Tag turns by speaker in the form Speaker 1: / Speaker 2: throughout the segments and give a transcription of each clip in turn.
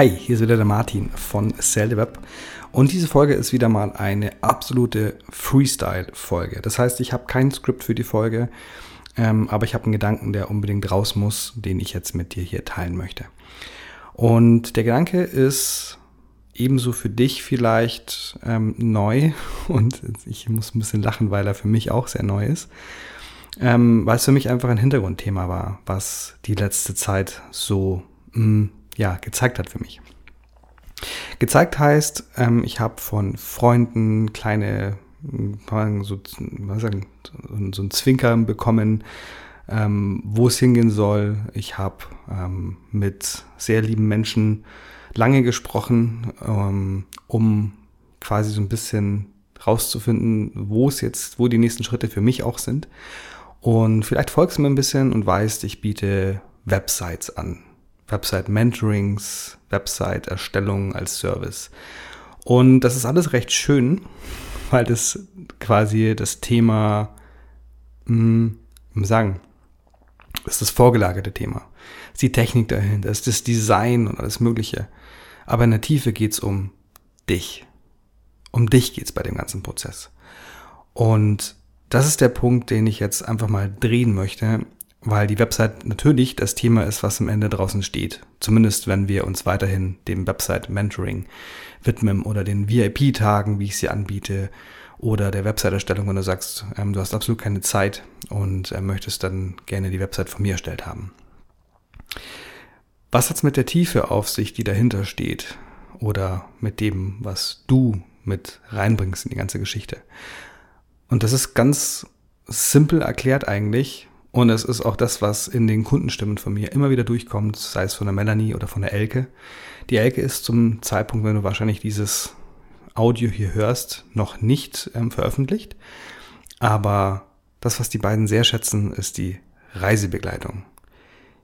Speaker 1: Hi, hier ist wieder der Martin von Web und diese Folge ist wieder mal eine absolute Freestyle-Folge. Das heißt, ich habe kein Skript für die Folge, ähm, aber ich habe einen Gedanken, der unbedingt raus muss, den ich jetzt mit dir hier teilen möchte. Und der Gedanke ist ebenso für dich vielleicht ähm, neu und ich muss ein bisschen lachen, weil er für mich auch sehr neu ist, ähm, weil es für mich einfach ein Hintergrundthema war, was die letzte Zeit so mh, mm, ja, gezeigt hat für mich. Gezeigt heißt, ähm, ich habe von Freunden kleine, so, was sagen, so ein Zwinkern bekommen, ähm, wo es hingehen soll. Ich habe ähm, mit sehr lieben Menschen lange gesprochen, ähm, um quasi so ein bisschen rauszufinden, wo es jetzt, wo die nächsten Schritte für mich auch sind. Und vielleicht folgst du mir ein bisschen und weißt, ich biete Websites an. Website-Mentorings, Website-Erstellung als Service. Und das ist alles recht schön, weil das quasi das Thema, hm, wie sagen, ist das vorgelagerte Thema. ist die Technik dahinter, ist das Design und alles Mögliche. Aber in der Tiefe geht es um dich. Um dich geht es bei dem ganzen Prozess. Und das ist der Punkt, den ich jetzt einfach mal drehen möchte weil die Website natürlich das Thema ist, was am Ende draußen steht. Zumindest wenn wir uns weiterhin dem Website-Mentoring widmen oder den VIP-Tagen, wie ich sie anbiete, oder der Website-Erstellung, wenn du sagst, ähm, du hast absolut keine Zeit und äh, möchtest dann gerne die Website von mir erstellt haben. Was hat's mit der Tiefe auf sich, die dahinter steht? Oder mit dem, was du mit reinbringst in die ganze Geschichte? Und das ist ganz simpel erklärt eigentlich, und es ist auch das, was in den Kundenstimmen von mir immer wieder durchkommt, sei es von der Melanie oder von der Elke. Die Elke ist zum Zeitpunkt, wenn du wahrscheinlich dieses Audio hier hörst, noch nicht ähm, veröffentlicht. Aber das, was die beiden sehr schätzen, ist die Reisebegleitung.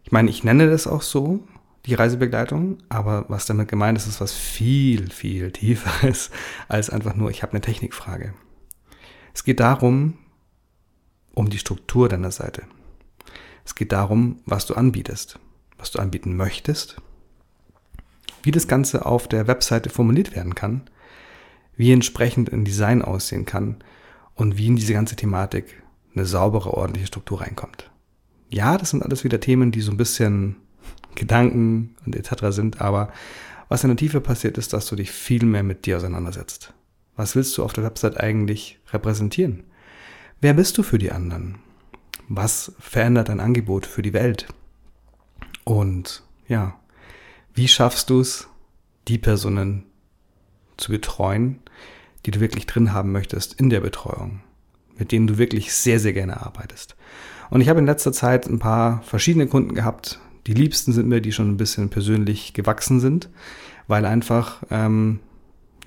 Speaker 1: Ich meine, ich nenne das auch so, die Reisebegleitung, aber was damit gemeint ist, ist was viel, viel tiefer ist als einfach nur, ich habe eine Technikfrage. Es geht darum, um die Struktur deiner Seite. Es geht darum, was du anbietest, was du anbieten möchtest, wie das Ganze auf der Webseite formuliert werden kann, wie entsprechend ein Design aussehen kann und wie in diese ganze Thematik eine saubere, ordentliche Struktur reinkommt. Ja, das sind alles wieder Themen, die so ein bisschen Gedanken und etc. sind, aber was in der Tiefe passiert ist, dass du dich viel mehr mit dir auseinandersetzt. Was willst du auf der Website eigentlich repräsentieren? Wer bist du für die anderen? was verändert dein Angebot für die Welt? Und ja, wie schaffst du es, die Personen zu betreuen, die du wirklich drin haben möchtest in der Betreuung, mit denen du wirklich sehr, sehr gerne arbeitest. Und ich habe in letzter Zeit ein paar verschiedene Kunden gehabt. Die liebsten sind mir, die schon ein bisschen persönlich gewachsen sind, weil einfach ähm,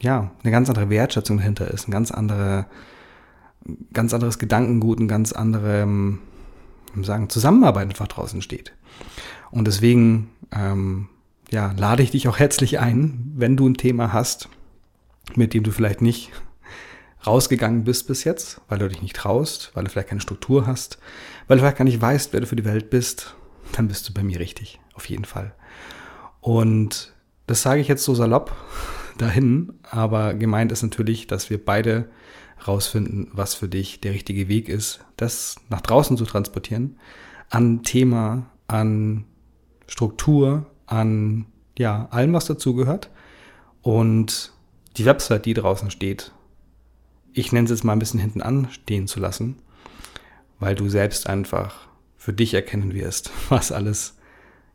Speaker 1: ja eine ganz andere Wertschätzung dahinter ist, ein ganz andere, ganz anderes Gedankengut, ein ganz andere ähm, sagen, Zusammenarbeit einfach draußen steht. Und deswegen ähm, ja, lade ich dich auch herzlich ein, wenn du ein Thema hast, mit dem du vielleicht nicht rausgegangen bist bis jetzt, weil du dich nicht traust, weil du vielleicht keine Struktur hast, weil du vielleicht gar nicht weißt, wer du für die Welt bist, dann bist du bei mir richtig, auf jeden Fall. Und das sage ich jetzt so salopp dahin, aber gemeint ist natürlich, dass wir beide rausfinden, was für dich der richtige Weg ist, das nach draußen zu transportieren, an Thema, an Struktur, an ja, allem, was dazugehört. Und die Website, die draußen steht, ich nenne es jetzt mal ein bisschen hinten anstehen zu lassen, weil du selbst einfach für dich erkennen wirst, was alles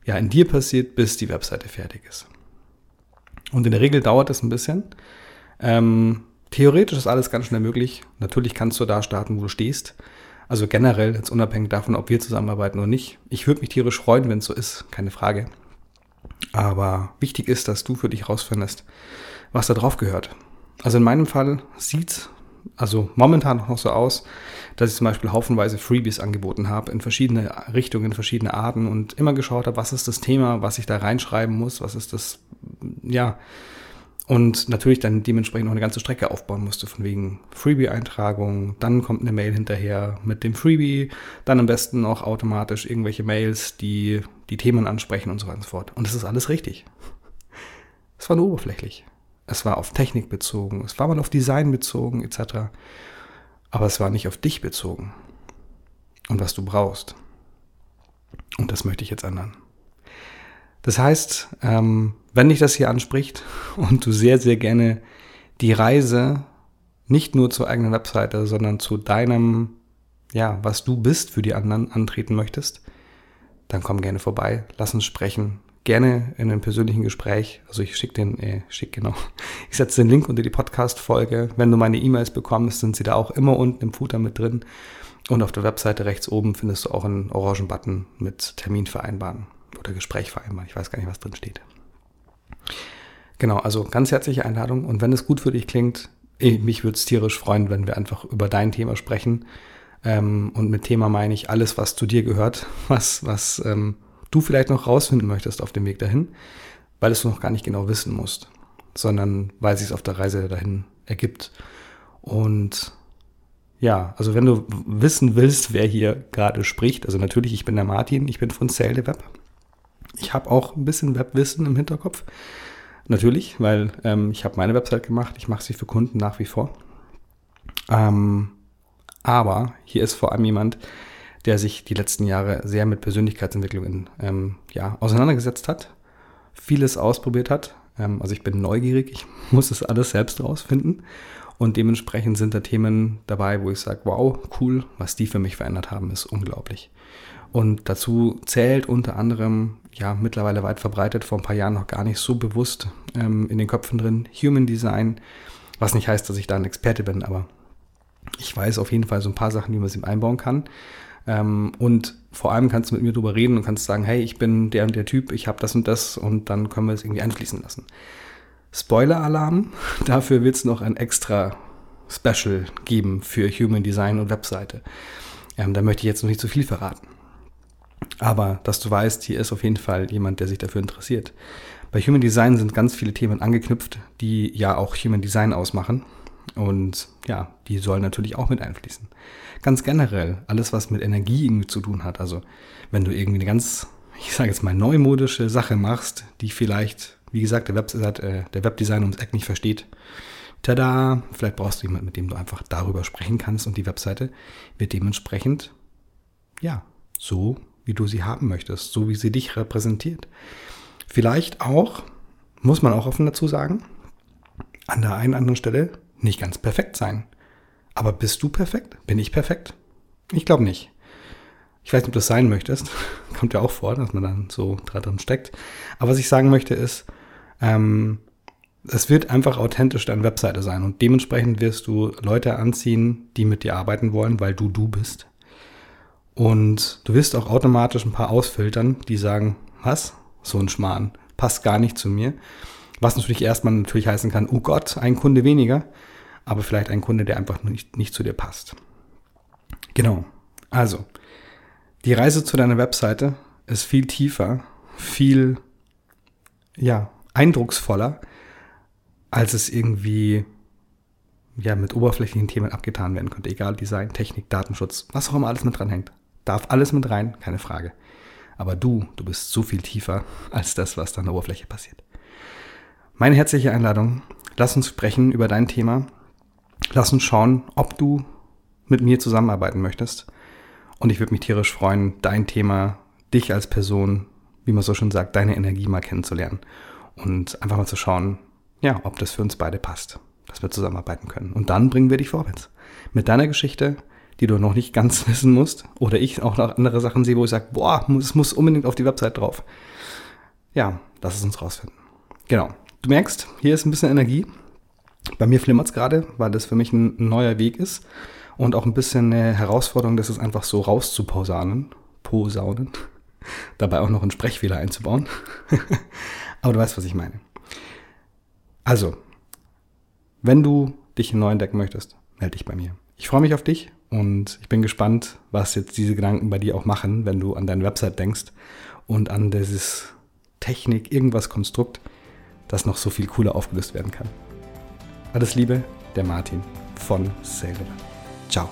Speaker 1: ja in dir passiert, bis die Webseite fertig ist. Und in der Regel dauert es ein bisschen. Ähm, Theoretisch ist alles ganz schnell möglich. Natürlich kannst du da starten, wo du stehst. Also generell, jetzt unabhängig davon, ob wir zusammenarbeiten oder nicht. Ich würde mich tierisch freuen, wenn es so ist, keine Frage. Aber wichtig ist, dass du für dich rausfindest, was da drauf gehört. Also in meinem Fall sieht es also momentan noch so aus, dass ich zum Beispiel haufenweise Freebies angeboten habe in verschiedene Richtungen, in verschiedene Arten und immer geschaut habe, was ist das Thema, was ich da reinschreiben muss, was ist das, ja, und natürlich dann dementsprechend noch eine ganze Strecke aufbauen musste, von wegen Freebie-Eintragung, dann kommt eine Mail hinterher mit dem Freebie, dann am besten noch automatisch irgendwelche Mails, die die Themen ansprechen und so weiter und so fort. Und das ist alles richtig. Es war nur oberflächlich. Es war auf Technik bezogen, es war mal auf Design bezogen, etc. Aber es war nicht auf dich bezogen und was du brauchst. Und das möchte ich jetzt ändern. Das heißt, ähm, wenn dich das hier anspricht und du sehr, sehr gerne die Reise nicht nur zur eigenen Webseite, sondern zu deinem, ja, was du bist für die anderen antreten möchtest, dann komm gerne vorbei, lass uns sprechen. Gerne in einem persönlichen Gespräch. Also ich schicke den, äh, schick genau. Ich setze den Link unter die Podcast-Folge. Wenn du meine E-Mails bekommst, sind sie da auch immer unten im Footer mit drin. Und auf der Webseite rechts oben findest du auch einen orangen Button mit Termin vereinbaren oder Gespräch vereinbaren. Ich weiß gar nicht, was drin steht. Genau, also ganz herzliche Einladung. Und wenn es gut für dich klingt, eh, mich würde es tierisch freuen, wenn wir einfach über dein Thema sprechen. Ähm, und mit Thema meine ich alles, was zu dir gehört, was, was ähm, du vielleicht noch rausfinden möchtest auf dem Weg dahin, weil es du noch gar nicht genau wissen musst, sondern weil es sich auf der Reise dahin ergibt. Und ja, also wenn du wissen willst, wer hier gerade spricht, also natürlich, ich bin der Martin, ich bin von Sale the Web. Ich habe auch ein bisschen Webwissen im Hinterkopf. Natürlich, weil ähm, ich habe meine Website gemacht, ich mache sie für Kunden nach wie vor. Ähm, aber hier ist vor allem jemand, der sich die letzten Jahre sehr mit Persönlichkeitsentwicklung ähm, ja, auseinandergesetzt hat, vieles ausprobiert hat. Ähm, also ich bin neugierig, ich muss es alles selbst rausfinden. Und dementsprechend sind da Themen dabei, wo ich sage, wow, cool, was die für mich verändert haben, ist unglaublich. Und dazu zählt unter anderem, ja, mittlerweile weit verbreitet, vor ein paar Jahren noch gar nicht so bewusst ähm, in den Köpfen drin, Human Design, was nicht heißt, dass ich da ein Experte bin, aber ich weiß auf jeden Fall so ein paar Sachen, wie man es einbauen kann. Ähm, und vor allem kannst du mit mir drüber reden und kannst sagen, hey, ich bin der und der Typ, ich habe das und das und dann können wir es irgendwie einfließen lassen. Spoiler-Alarm, dafür wird es noch ein extra Special geben für Human Design und Webseite. Ähm, da möchte ich jetzt noch nicht zu viel verraten. Aber dass du weißt, hier ist auf jeden Fall jemand, der sich dafür interessiert. Bei Human Design sind ganz viele Themen angeknüpft, die ja auch Human Design ausmachen. Und ja, die sollen natürlich auch mit einfließen. Ganz generell, alles, was mit Energie irgendwie zu tun hat. Also, wenn du irgendwie eine ganz, ich sage jetzt mal, neumodische Sache machst, die vielleicht, wie gesagt, der, Website, äh, der Webdesigner ums Eck nicht versteht. Tada! Vielleicht brauchst du jemanden, mit dem du einfach darüber sprechen kannst und die Webseite wird dementsprechend, ja, so wie du sie haben möchtest, so wie sie dich repräsentiert. Vielleicht auch, muss man auch offen dazu sagen, an der einen oder anderen Stelle nicht ganz perfekt sein. Aber bist du perfekt? Bin ich perfekt? Ich glaube nicht. Ich weiß nicht, ob du das sein möchtest. Kommt ja auch vor, dass man dann so drin steckt. Aber was ich sagen möchte ist, ähm, es wird einfach authentisch deine Webseite sein und dementsprechend wirst du Leute anziehen, die mit dir arbeiten wollen, weil du du bist. Und du wirst auch automatisch ein paar ausfiltern, die sagen, was? So ein Schmarrn. Passt gar nicht zu mir. Was natürlich erstmal natürlich heißen kann, oh Gott, ein Kunde weniger. Aber vielleicht ein Kunde, der einfach nicht, nicht zu dir passt. Genau. Also, die Reise zu deiner Webseite ist viel tiefer, viel, ja, eindrucksvoller, als es irgendwie ja, mit oberflächlichen Themen abgetan werden könnte. Egal, Design, Technik, Datenschutz, was auch immer alles mit dran hängt. Darf alles mit rein, keine Frage. Aber du, du bist so viel tiefer als das, was da an der Oberfläche passiert. Meine herzliche Einladung, lass uns sprechen über dein Thema. Lass uns schauen, ob du mit mir zusammenarbeiten möchtest. Und ich würde mich tierisch freuen, dein Thema, dich als Person, wie man so schon sagt, deine Energie mal kennenzulernen. Und einfach mal zu schauen, ja, ob das für uns beide passt, dass wir zusammenarbeiten können. Und dann bringen wir dich vorwärts. Mit deiner Geschichte, die du noch nicht ganz wissen musst. Oder ich auch noch andere Sachen sehe, wo ich sage, boah, es muss unbedingt auf die Website drauf. Ja, lass es uns rausfinden. Genau. Du merkst, hier ist ein bisschen Energie. Bei mir flimmert es gerade, weil das für mich ein neuer Weg ist. Und auch ein bisschen eine Herausforderung, das ist einfach so rauszuposaunen. Posaunen. Dabei auch noch einen Sprechfehler einzubauen. Aber du weißt, was ich meine. Also, wenn du dich neu entdecken möchtest, melde dich bei mir. Ich freue mich auf dich und ich bin gespannt, was jetzt diese Gedanken bei dir auch machen, wenn du an deine Website denkst und an dieses Technik, irgendwas Konstrukt, das noch so viel cooler aufgelöst werden kann. Alles Liebe, der Martin von Sailor. Ciao.